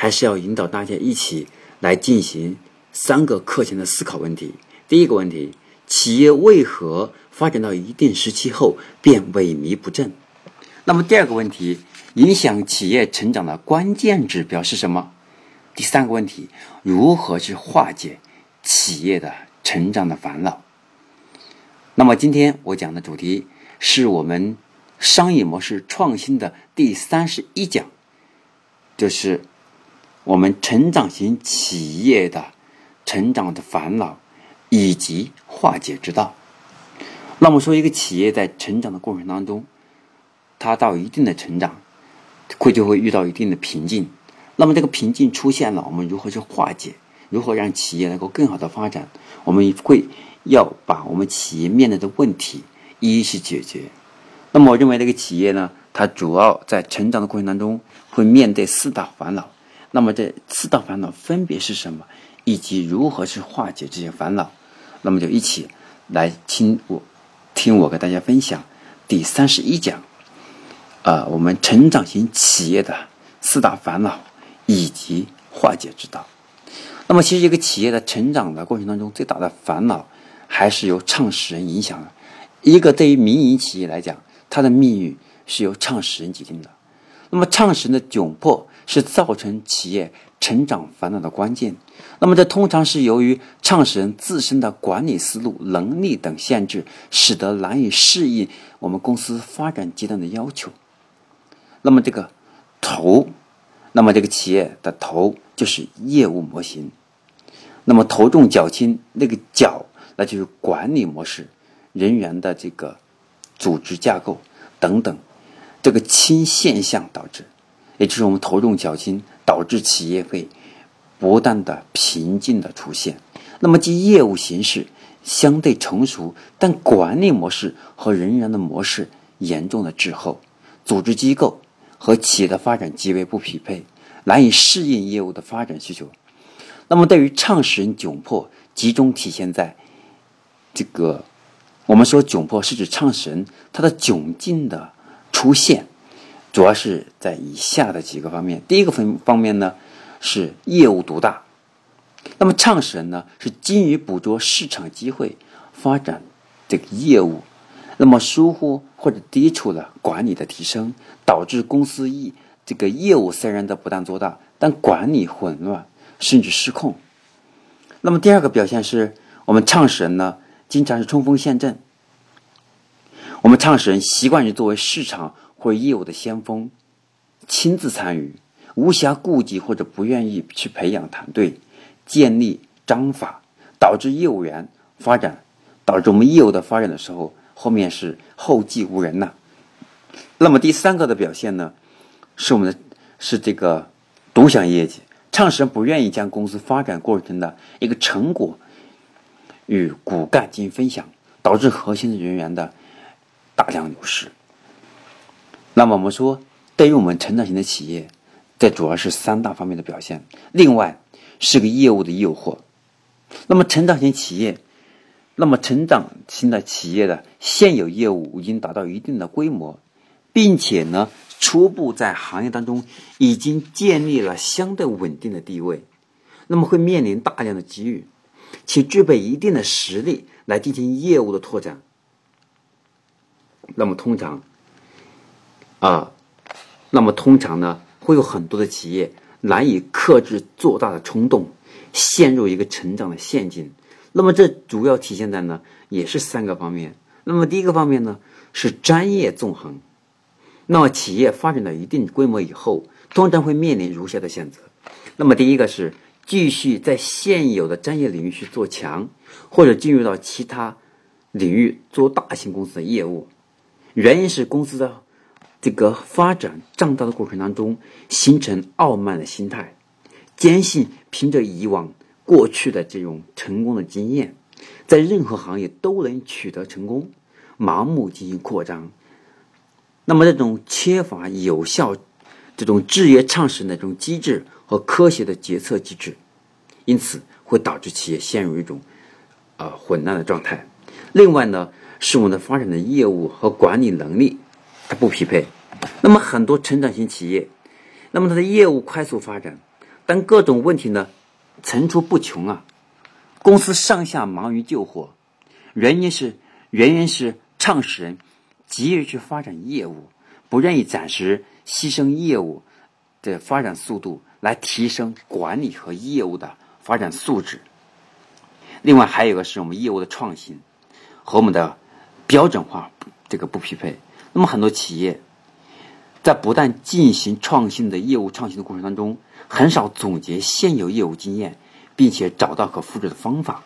还是要引导大家一起来进行三个课前的思考问题。第一个问题：企业为何发展到一定时期后便萎靡不振？那么第二个问题：影响企业成长的关键指标是什么？第三个问题：如何去化解企业的成长的烦恼？那么今天我讲的主题是我们商业模式创新的第三十一讲，就是。我们成长型企业的成长的烦恼以及化解之道。那么说，一个企业在成长的过程当中，它到一定的成长，会就会遇到一定的瓶颈。那么这个瓶颈出现了，我们如何去化解？如何让企业能够更好的发展？我们会要把我们企业面临的问题一一去解决。那么我认为，这个企业呢，它主要在成长的过程当中会面对四大烦恼。那么这四大烦恼分别是什么，以及如何去化解这些烦恼？那么就一起来听我听我给大家分享第三十一讲，啊，我们成长型企业的四大烦恼以及化解之道。那么其实一个企业的成长的过程当中，最大的烦恼还是由创始人影响的。一个对于民营企业来讲，它的命运是由创始人决定的。那么创始人的窘迫。是造成企业成长烦恼的关键。那么，这通常是由于创始人自身的管理思路、能力等限制，使得难以适应我们公司发展阶段的要求。那么，这个头，那么这个企业的头就是业务模型。那么，头重脚轻，那个脚，那就是管理模式、人员的这个组织架构等等，这个轻现象导致。也就是我们头重脚轻，导致企业会不断的瓶颈的出现。那么，即业务形式相对成熟，但管理模式和人员的模式严重的滞后，组织机构和企业的发展极为不匹配，难以适应业务的发展需求。那么，对于创始人窘迫，集中体现在这个我们说窘迫是指创始人他的窘境的出现。主要是在以下的几个方面。第一个方方面呢，是业务独大。那么创始人呢，是精于捕捉市场机会，发展这个业务，那么疏忽或者低处了管理的提升，导致公司业这个业务虽然在不断做大，但管理混乱甚至失控。那么第二个表现是我们创始人呢，经常是冲锋陷阵。我们创始人习惯于作为市场。或业务的先锋，亲自参与，无暇顾及或者不愿意去培养团队，建立章法，导致业务员发展，导致我们业务的发展的时候，后面是后继无人呐。那么第三个的表现呢，是我们的是这个独享业绩，创始人不愿意将公司发展过程的一个成果与骨干进行分享，导致核心的人员的大量流失。那么我们说，对于我们成长型的企业，这主要是三大方面的表现。另外，是个业务的诱惑。那么成长型企业，那么成长型的企业的现有业务已经达到一定的规模，并且呢，初步在行业当中已经建立了相对稳定的地位，那么会面临大量的机遇，且具备一定的实力来进行业务的拓展。那么通常。啊，那么通常呢，会有很多的企业难以克制做大的冲动，陷入一个成长的陷阱。那么这主要体现在呢，也是三个方面。那么第一个方面呢，是专业纵横。那么企业发展到一定规模以后，通常会面临如下的选择。那么第一个是继续在现有的专业领域去做强，或者进入到其他领域做大型公司的业务。原因是公司的。这个发展壮大的过程当中，形成傲慢的心态，坚信凭着以往过去的这种成功的经验，在任何行业都能取得成功，盲目进行扩张。那么这种缺乏有效、这种制约创始人的这种机制和科学的决策机制，因此会导致企业陷入一种呃混乱的状态。另外呢，是我们的发展的业务和管理能力它不匹配。那么很多成长型企业，那么它的业务快速发展，但各种问题呢层出不穷啊，公司上下忙于救火，原因是原因是创始人。急于去发展业务，不愿意暂时牺牲业务的发展速度来提升管理和业务的发展素质。另外还有一个是我们业务的创新和我们的标准化这个不匹配。那么很多企业在不断进行创新的业务创新的过程当中，很少总结现有业务经验，并且找到可复制的方法。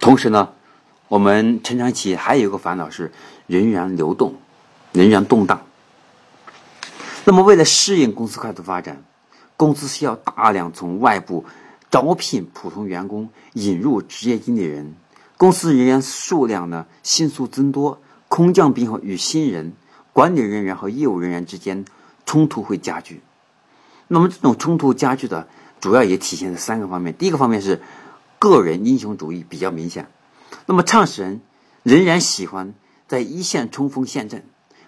同时呢。我们成长企业还有一个烦恼是人员流动、人员动荡。那么，为了适应公司快速发展，公司需要大量从外部招聘普通员工，引入职业经理人。公司人员数量呢迅速增多，空降兵和与新人、管理人员和业务人员之间冲突会加剧。那么，这种冲突加剧的主要也体现在三个方面。第一个方面是个人英雄主义比较明显。那么，创始人仍然喜欢在一线冲锋陷阵，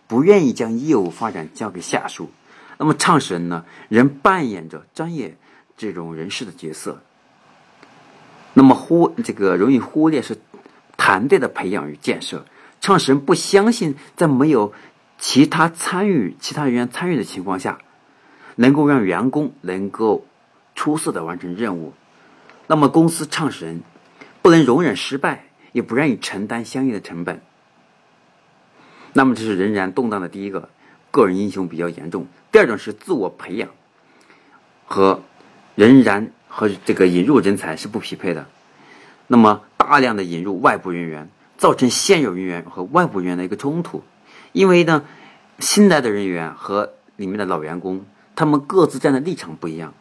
不愿意将业务发展交给下属。那么，创始人呢，仍扮演着专业这种人士的角色。那么，忽这个容易忽略是团队的培养与建设。创始人不相信在没有其他参与、其他人员参与的情况下，能够让员工能够出色的完成任务。那么，公司创始人不能容忍失败。也不愿意承担相应的成本，那么这是仍然动荡的第一个，个人英雄比较严重。第二种是自我培养和仍然和这个引入人才是不匹配的。那么大量的引入外部人员，造成现有人员和外部人员的一个冲突，因为呢，新来的人员和里面的老员工，他们各自站的立场不一样。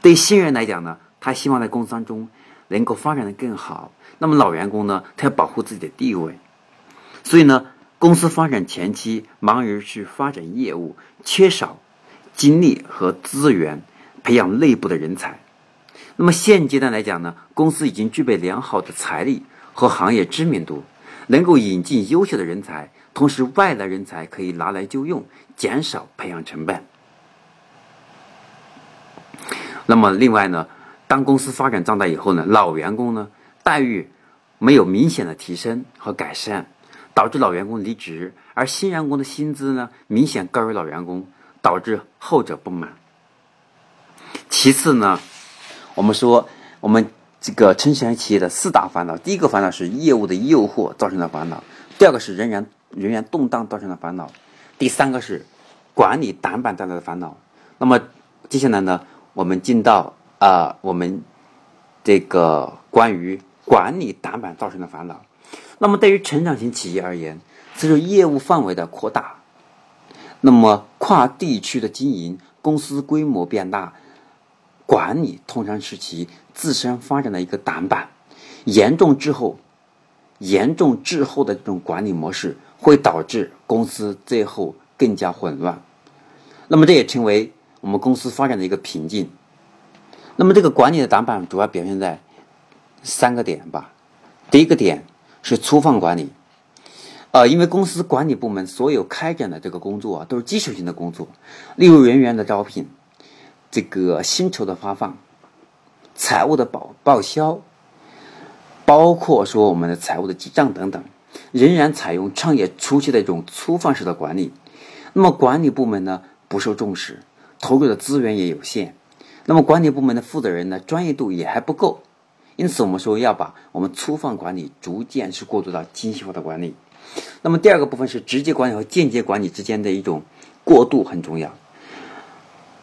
对新人来讲呢，他希望在公司当中。能够发展的更好，那么老员工呢？他要保护自己的地位，所以呢，公司发展前期忙于去发展业务，缺少精力和资源培养内部的人才。那么现阶段来讲呢，公司已经具备良好的财力和行业知名度，能够引进优秀的人才，同时外来人才可以拿来就用，减少培养成本。那么另外呢？当公司发展壮大以后呢，老员工呢待遇没有明显的提升和改善，导致老员工离职，而新员工的薪资呢明显高于老员工，导致后者不满。其次呢，我们说我们这个成型企业的四大烦恼，第一个烦恼是业务的诱惑造成的烦恼，第二个是人员人员动荡造成的烦恼，第三个是管理短板带来的烦恼。那么接下来呢，我们进到。啊，我们这个关于管理短板造成的烦恼。那么，对于成长型企业而言，随着业务范围的扩大，那么跨地区的经营，公司规模变大，管理通常是其自身发展的一个短板。严重滞后、严重滞后的这种管理模式，会导致公司最后更加混乱。那么，这也成为我们公司发展的一个瓶颈。那么这个管理的短板主要表现在三个点吧。第一个点是粗放管理，呃，因为公司管理部门所有开展的这个工作啊，都是基础性的工作，例如人员的招聘、这个薪酬的发放、财务的报报销，包括说我们的财务的记账等等，仍然采用创业初期的一种粗放式的管理。那么管理部门呢不受重视，投入的资源也有限。那么管理部门的负责人呢，专业度也还不够，因此我们说要把我们粗放管理逐渐是过渡到精细化的管理。那么第二个部分是直接管理和间接管理之间的一种过渡很重要。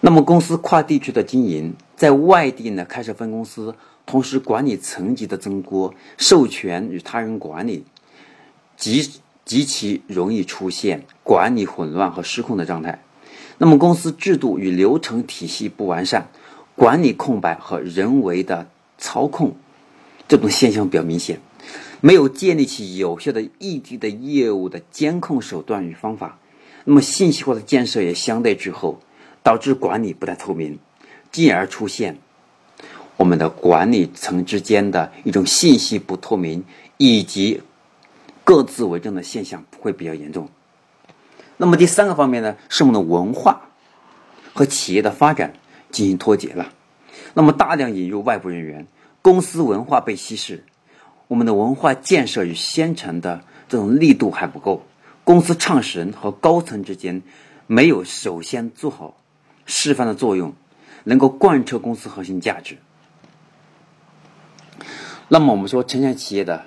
那么公司跨地区的经营，在外地呢开设分公司，同时管理层级的增多，授权与他人管理，极极其容易出现管理混乱和失控的状态。那么公司制度与流程体系不完善，管理空白和人为的操控，这种现象比较明显。没有建立起有效的异地的业务的监控手段与方法，那么信息化的建设也相对滞后，导致管理不太透明，进而出现我们的管理层之间的一种信息不透明以及各自为政的现象会比较严重。那么第三个方面呢，是我们的文化和企业的发展进行脱节了。那么大量引入外部人员，公司文化被稀释。我们的文化建设与宣传的这种力度还不够，公司创始人和高层之间没有首先做好示范的作用，能够贯彻公司核心价值。那么我们说，城乡企业的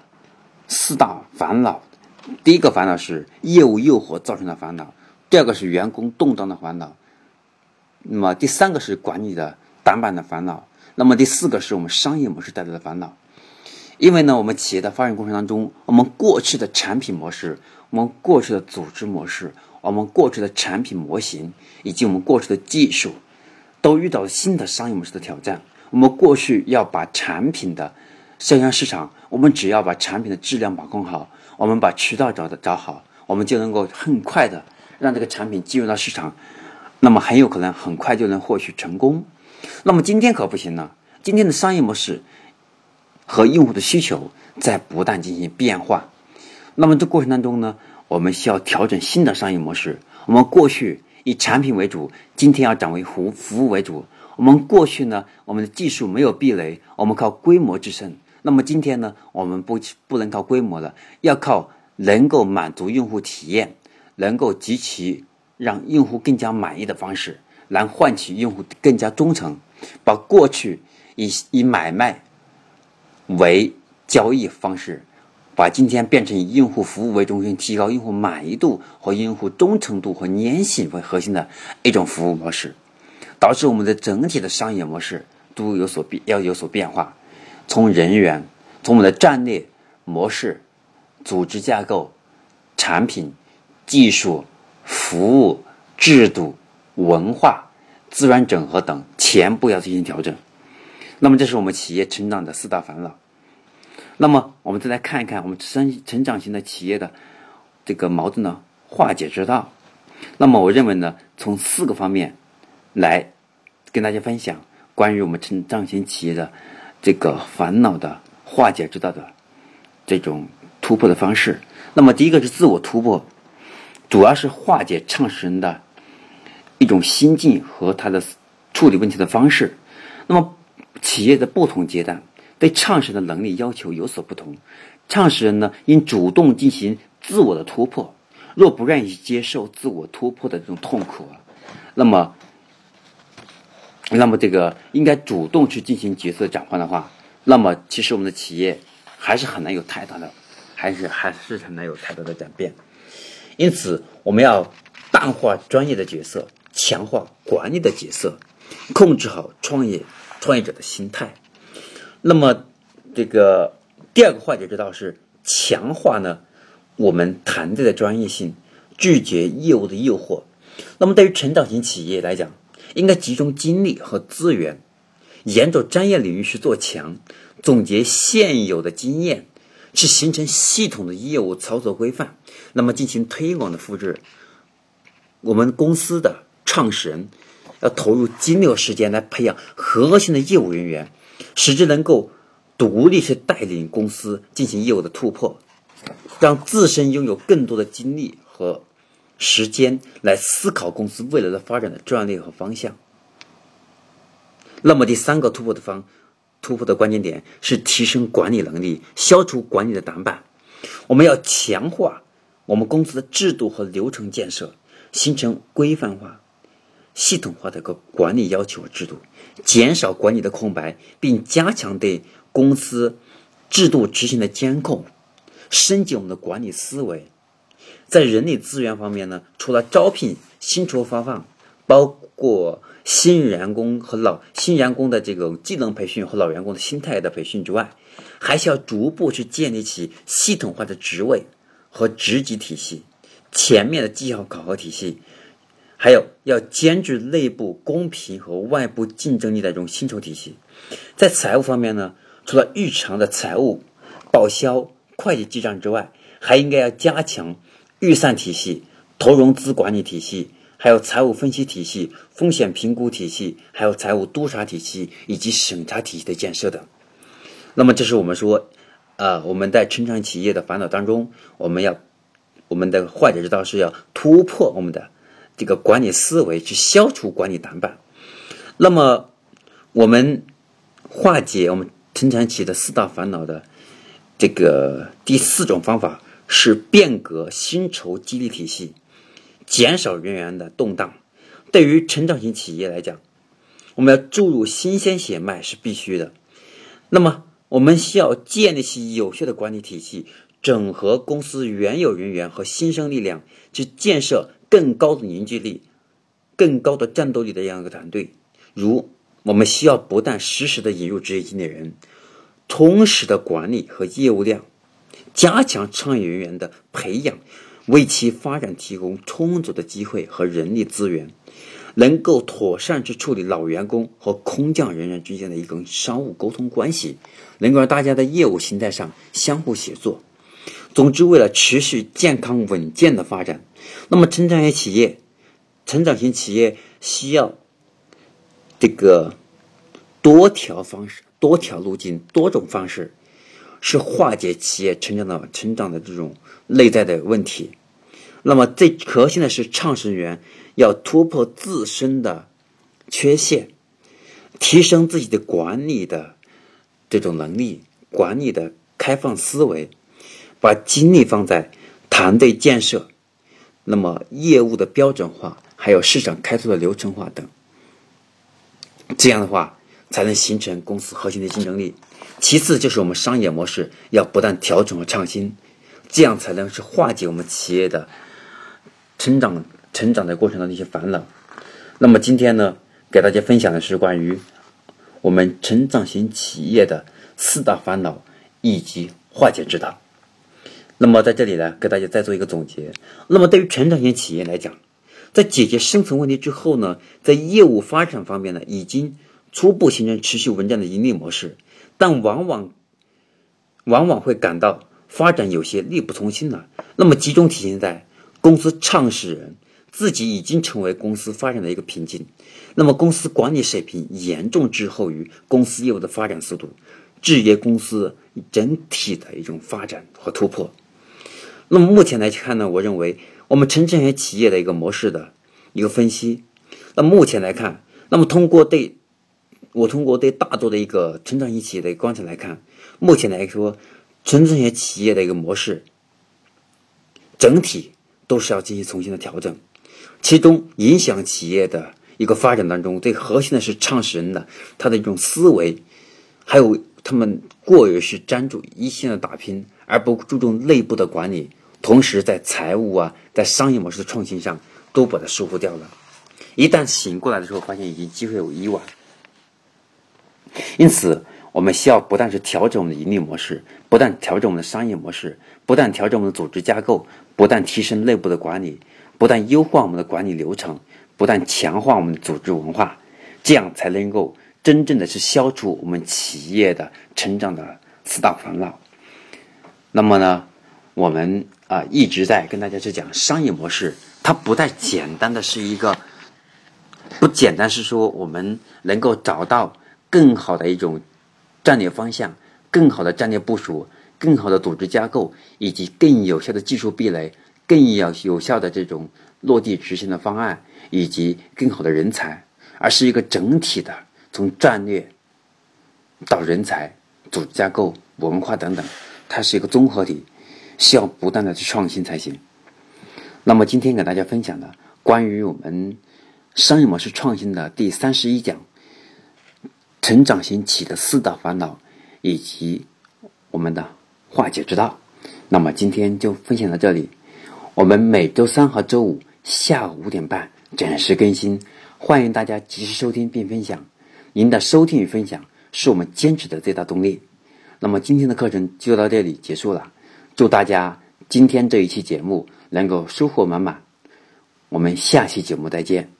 四大烦恼，第一个烦恼是业务诱惑造成的烦恼，第二个是员工动荡的烦恼，那么第三个是管理的短板的烦恼，那么第四个是我们商业模式带来的烦恼。因为呢，我们企业的发展过程当中，我们过去的产品模式、我们过去的组织模式、我们过去的产品模型以及我们过去的技术，都遇到了新的商业模式的挑战。我们过去要把产品的销向市场，我们只要把产品的质量把控好，我们把渠道找的找好，我们就能够很快的让这个产品进入到市场，那么很有可能很快就能获取成功。那么今天可不行了，今天的商业模式。和用户的需求在不断进行变化，那么这过程当中呢，我们需要调整新的商业模式。我们过去以产品为主，今天要转为服服务为主。我们过去呢，我们的技术没有壁垒，我们靠规模制胜。那么今天呢，我们不不能靠规模了，要靠能够满足用户体验，能够极其让用户更加满意的方式，来换取用户更加忠诚，把过去以以买卖。为交易方式，把今天变成以用户服务为中心，提高用户满意度和用户忠诚度和粘性为核心的一种服务模式，导致我们的整体的商业模式都有所变，要有所变化。从人员，从我们的战略模式、组织架构、产品、技术、服务、制度、文化、资源整合等全部要进行调整。那么，这是我们企业成长的四大烦恼。那么，我们再来看一看我们成成长型的企业的这个矛盾的化解之道。那么，我认为呢，从四个方面来跟大家分享关于我们成长型企业的这个烦恼的化解之道的这种突破的方式。那么，第一个是自我突破，主要是化解创始人的一种心境和他的处理问题的方式。那么，企业的不同阶段对创始人的能力要求有所不同，创始人呢应主动进行自我的突破，若不愿意接受自我突破的这种痛苦啊，那么，那么这个应该主动去进行角色转换的话，那么其实我们的企业还是很难有太大的，还是还是很难有太大的转变。因此，我们要淡化专业的角色，强化管理的角色，控制好创业。创业者的心态，那么这个第二个化解之道是强化呢我们团队的专业性，拒绝业务的诱惑。那么对于成长型企业来讲，应该集中精力和资源，沿着专业领域去做强，总结现有的经验，去形成系统的业务操作规范，那么进行推广的复制。我们公司的创始人。要投入精力和时间来培养核心的业务人员，使之能够独立去带领公司进行业务的突破，让自身拥有更多的精力和时间来思考公司未来的发展的战略和方向。那么第三个突破的方突破的关键点是提升管理能力，消除管理的短板。我们要强化我们公司的制度和流程建设，形成规范化。系统化的一个管理要求和制度，减少管理的空白，并加强对公司制度执行的监控，升级我们的管理思维。在人力资源方面呢，除了招聘、薪酬发放，包括新员工和老新员工的这个技能培训和老员工的心态的培训之外，还需要逐步去建立起系统化的职位和职级体系、全面的绩效考核体系。还有要兼具内部公平和外部竞争力的这种薪酬体系。在财务方面呢，除了日常的财务报销、会计记账之外，还应该要加强预算体系、投融资管理体系，还有财务分析体系、风险评估体系，还有财务督查体系以及审查体系的建设的。那么，这是我们说，啊，我们在成长企业的烦恼当中，我们要我们的化解之道是要突破我们的这个管理思维，去消除管理短板。那么，我们化解我们成长企业的四大烦恼的这个第四种方法。是变革薪酬激励体系，减少人员的动荡。对于成长型企业来讲，我们要注入新鲜血脉是必须的。那么，我们需要建立起有效的管理体系，整合公司原有人员和新生力量，去建设更高的凝聚力、更高的战斗力的这样一个团队。如我们需要不但实时的引入职业经理人，同时的管理和业务量。加强创业人员的培养，为其发展提供充足的机会和人力资源，能够妥善去处理老员工和空降人员之间的一种商务沟通关系，能够让大家的业务形态上相互协作。总之，为了持续健康稳健的发展，那么成长型企业、成长型企业需要这个多条方式、多条路径、多种方式。是化解企业成长的成长的这种内在的问题。那么最核心的是，创始人要突破自身的缺陷，提升自己的管理的这种能力，管理的开放思维，把精力放在团队建设，那么业务的标准化，还有市场开拓的流程化等。这样的话，才能形成公司核心的竞争力。其次就是我们商业模式要不断调整和创新，这样才能是化解我们企业的成长成长的过程的一些烦恼。那么今天呢，给大家分享的是关于我们成长型企业的四大烦恼以及化解之道。那么在这里呢，给大家再做一个总结。那么对于成长型企业来讲，在解决生存问题之后呢，在业务发展方面呢，已经初步形成持续稳健的盈利模式。但往往，往往会感到发展有些力不从心了。那么集中体现在公司创始人自己已经成为公司发展的一个瓶颈。那么公司管理水平严重滞后于公司业务的发展速度，制约公司整体的一种发展和突破。那么目前来看呢，我认为我们成长型企业的一个模式的一个分析。那目前来看，那么通过对。我通过对大多的一个成长型企业的观察来看，目前来说，成长型企业的一个模式，整体都是要进行重新的调整。其中影响企业的一个发展当中，最核心的是创始人的他的一种思维，还有他们过于是专注一线的打拼，而不注重内部的管理，同时在财务啊，在商业模式的创新上都把它疏忽掉了。一旦醒过来的时候，发现已经机会已晚。因此，我们需要不但是调整我们的盈利模式，不但调整我们的商业模式，不但调整我们的组织架构，不但提升内部的管理，不但优化我们的管理流程，不但强化我们的组织文化，这样才能够真正的是消除我们企业的成长的四大烦恼。那么呢，我们啊一直在跟大家去讲商业模式，它不再简单的是一个，不简单是说我们能够找到。更好的一种战略方向，更好的战略部署，更好的组织架构，以及更有效的技术壁垒，更要有效的这种落地执行的方案，以及更好的人才，而是一个整体的，从战略到人才、组织架构、文化等等，它是一个综合体，需要不断的去创新才行。那么今天给大家分享的关于我们商业模式创新的第三十一讲。成长型企业的四大烦恼，以及我们的化解之道。那么今天就分享到这里。我们每周三和周五下午五点半准时更新，欢迎大家及时收听并分享。您的收听与分享是我们坚持的最大动力。那么今天的课程就到这里结束了。祝大家今天这一期节目能够收获满满。我。们下期节目再见。